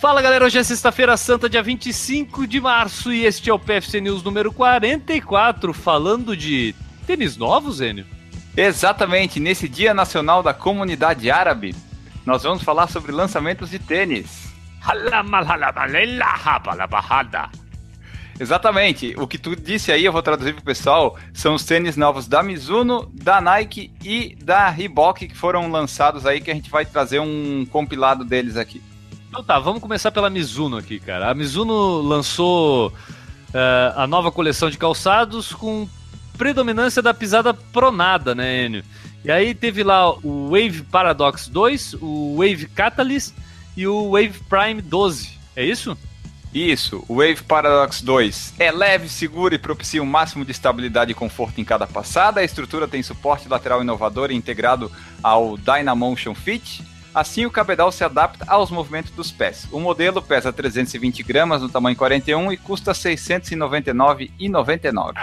Fala galera, hoje é sexta-feira santa, dia 25 de março, e este é o PFC News número 44, falando de tênis novos, Enio? Exatamente, nesse Dia Nacional da Comunidade Árabe, nós vamos falar sobre lançamentos de tênis. Exatamente, o que tu disse aí, eu vou traduzir pro pessoal, são os tênis novos da Mizuno, da Nike e da Reebok que foram lançados aí, que a gente vai trazer um compilado deles aqui. Então tá, vamos começar pela Mizuno aqui, cara. A Mizuno lançou uh, a nova coleção de calçados com predominância da pisada pronada, né, Enio? E aí teve lá o Wave Paradox 2, o Wave Catalyst e o Wave Prime 12. É isso? Isso, o Wave Paradox 2 é leve, seguro e propicia o um máximo de estabilidade e conforto em cada passada. A estrutura tem suporte lateral inovador integrado ao Dynamotion Fit. Assim, o cabedal se adapta aos movimentos dos pés. O modelo pesa 320 gramas no tamanho 41 e custa R$ 699,99.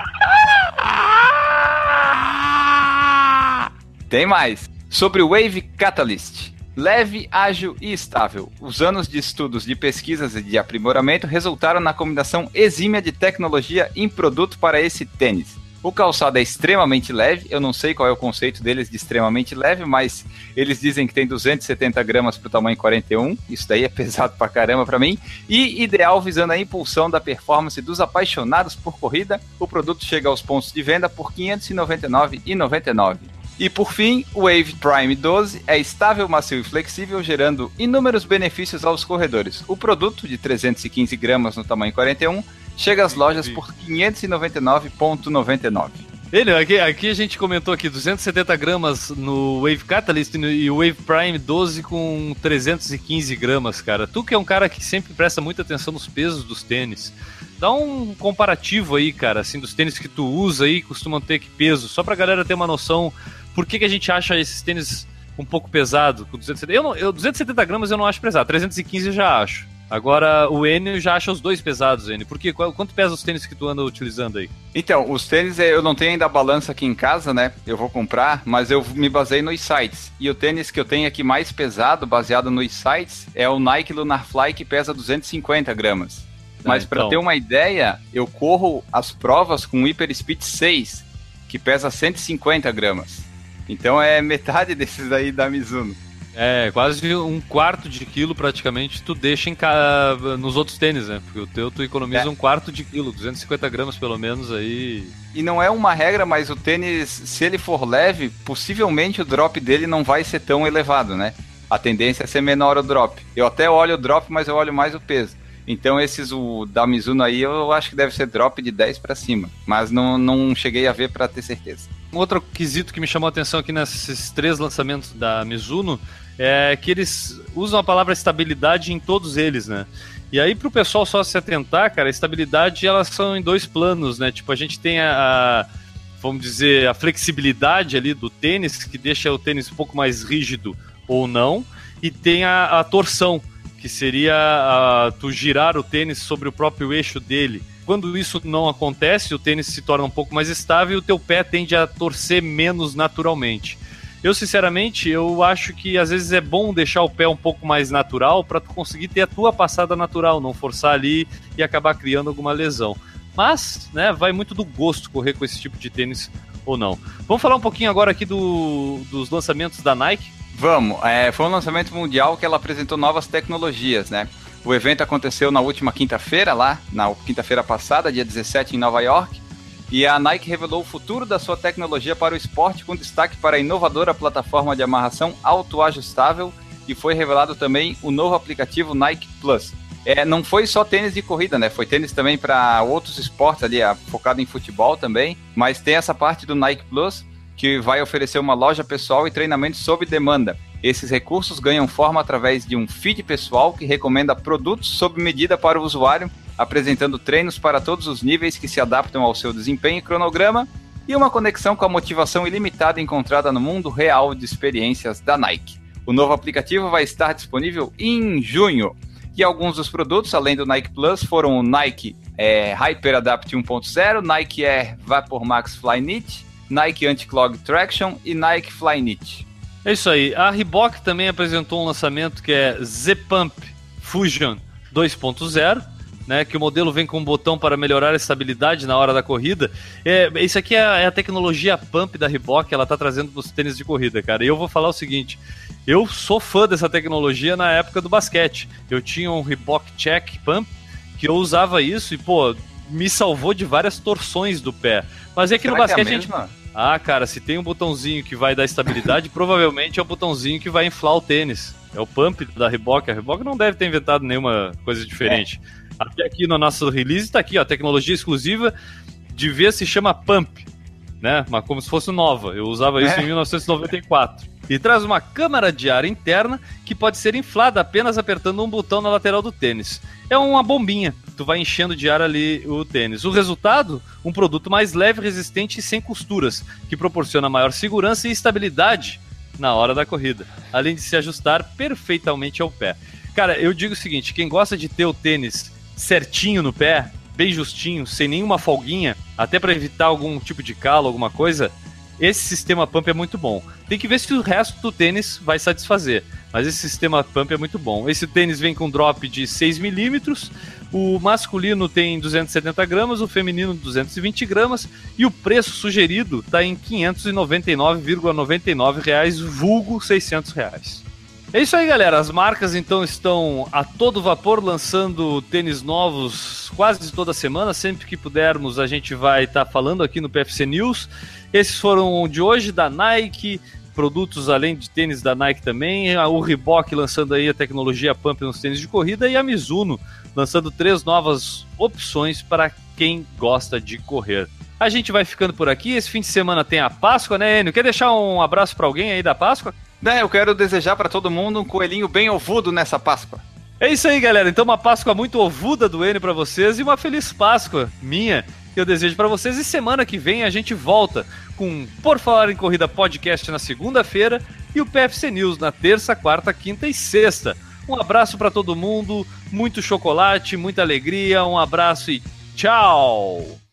Tem mais! Sobre o Wave Catalyst. Leve, ágil e estável. Os anos de estudos de pesquisas e de aprimoramento resultaram na combinação exímia de tecnologia em produto para esse tênis. O calçado é extremamente leve, eu não sei qual é o conceito deles de extremamente leve, mas eles dizem que tem 270 gramas para o tamanho 41, isso daí é pesado pra caramba para mim, e ideal visando a impulsão da performance dos apaixonados por corrida, o produto chega aos pontos de venda por R$ 599,99. E por fim, o Wave Prime 12 é estável, macio e flexível, gerando inúmeros benefícios aos corredores. O produto, de 315 gramas no tamanho 41, chega às lojas por 599,99. Ele, aqui, aqui a gente comentou aqui 270 gramas no Wave Catalyst e o Wave Prime 12 com 315 gramas, cara. Tu que é um cara que sempre presta muita atenção nos pesos dos tênis. Dá um comparativo aí, cara, assim, dos tênis que tu usa aí, costumam ter que peso, só pra galera ter uma noção por que, que a gente acha esses tênis um pouco pesado com 270? Eu, não, eu 270 gramas eu não acho pesado, 315 eu já acho. Agora, o Enio já acha os dois pesados, Enio. Por quê? Quanto pesa os tênis que tu anda utilizando aí? Então, os tênis eu não tenho ainda a balança aqui em casa, né? Eu vou comprar, mas eu me basei nos sites. E o tênis que eu tenho aqui mais pesado, baseado nos sites, é o Nike Lunar Fly, que pesa 250 gramas. Mas ah, então. para ter uma ideia, eu corro as provas com o Hyper Speed 6, que pesa 150 gramas. Então é metade desses aí da Mizuno. É, quase um quarto de quilo praticamente tu deixa em ca... nos outros tênis, né? Porque o teu tu economiza é. um quarto de quilo, 250 gramas pelo menos aí. E não é uma regra, mas o tênis, se ele for leve, possivelmente o drop dele não vai ser tão elevado, né? A tendência é ser menor o drop. Eu até olho o drop, mas eu olho mais o peso. Então esses o da Mizuno aí eu acho que deve ser drop de 10 para cima, mas não, não cheguei a ver para ter certeza. Um outro quesito que me chamou a atenção aqui nesses três lançamentos da Mizuno é que eles usam a palavra estabilidade em todos eles, né? E aí para o pessoal só se atentar, cara, a estabilidade elas são em dois planos, né? Tipo, a gente tem a, a vamos dizer, a flexibilidade ali do tênis, que deixa o tênis um pouco mais rígido ou não, e tem a, a torção, que seria a, tu girar o tênis sobre o próprio eixo dele. Quando isso não acontece, o tênis se torna um pouco mais estável e o teu pé tende a torcer menos naturalmente. Eu, sinceramente, eu acho que às vezes é bom deixar o pé um pouco mais natural para tu conseguir ter a tua passada natural, não forçar ali e acabar criando alguma lesão. Mas, né, vai muito do gosto correr com esse tipo de tênis ou não. Vamos falar um pouquinho agora aqui do, dos lançamentos da Nike. Vamos, é, foi um lançamento mundial que ela apresentou novas tecnologias, né? O evento aconteceu na última quinta-feira, lá, na quinta-feira passada, dia 17, em Nova York. E a Nike revelou o futuro da sua tecnologia para o esporte, com destaque para a inovadora plataforma de amarração autoajustável. E foi revelado também o novo aplicativo Nike Plus. É, não foi só tênis de corrida, né? Foi tênis também para outros esportes ali, focado em futebol também. Mas tem essa parte do Nike Plus que vai oferecer uma loja pessoal e treinamento sob demanda. Esses recursos ganham forma através de um feed pessoal que recomenda produtos sob medida para o usuário, apresentando treinos para todos os níveis que se adaptam ao seu desempenho e cronograma, e uma conexão com a motivação ilimitada encontrada no mundo real de experiências da Nike. O novo aplicativo vai estar disponível em junho. E alguns dos produtos, além do Nike Plus, foram o Nike é, Hyper Adapt 1.0, Nike Air Vapor Max Flyknit, Nike Anti-Clog Traction e Nike Flyknit. É isso aí. A Reebok também apresentou um lançamento que é Z-Pump Fusion 2.0, né, que o modelo vem com um botão para melhorar a estabilidade na hora da corrida. É, isso aqui é, é a tecnologia pump da Reebok, ela está trazendo para os tênis de corrida, cara. E eu vou falar o seguinte, eu sou fã dessa tecnologia na época do basquete. Eu tinha um Reebok Check Pump, que eu usava isso e, pô, me salvou de várias torções do pé. Mas é que Será no basquete que é a, a gente... Ah, cara, se tem um botãozinho que vai dar estabilidade, provavelmente é o botãozinho que vai inflar o tênis. É o pump da Reebok. A Reebok não deve ter inventado nenhuma coisa diferente. É. Até aqui no nosso release está aqui, ó, tecnologia exclusiva de ver se chama Pump, né? Mas como se fosse nova. Eu usava isso é. em 1994. E traz uma câmara de ar interna que pode ser inflada apenas apertando um botão na lateral do tênis. É uma bombinha, tu vai enchendo de ar ali o tênis. O resultado, um produto mais leve, resistente e sem costuras, que proporciona maior segurança e estabilidade na hora da corrida, além de se ajustar perfeitamente ao pé. Cara, eu digo o seguinte, quem gosta de ter o tênis certinho no pé, bem justinho, sem nenhuma folguinha, até para evitar algum tipo de calo, alguma coisa, esse sistema pump é muito bom. Tem que ver se o resto do tênis vai satisfazer. Mas esse sistema pump é muito bom. Esse tênis vem com drop de 6 milímetros. O masculino tem 270 gramas, o feminino 220 gramas. E o preço sugerido está em 599,99 reais, vulgo 600 reais. É isso aí, galera. As marcas então estão a todo vapor lançando tênis novos quase toda semana. Sempre que pudermos, a gente vai estar tá falando aqui no PFC News. Esses foram de hoje da Nike, produtos além de tênis da Nike também. O Reebok lançando aí a tecnologia Pump nos tênis de corrida e a Mizuno lançando três novas opções para quem gosta de correr. A gente vai ficando por aqui. Esse fim de semana tem a Páscoa, né, Enio? Quer deixar um abraço para alguém aí da Páscoa? Né, eu quero desejar para todo mundo um coelhinho bem ovudo nessa Páscoa. É isso aí, galera. Então, uma Páscoa muito ovuda do N para vocês e uma feliz Páscoa minha que eu desejo para vocês. E semana que vem a gente volta com Por Falar em Corrida Podcast na segunda-feira e o PFC News na terça, quarta, quinta e sexta. Um abraço para todo mundo, muito chocolate, muita alegria, um abraço e tchau!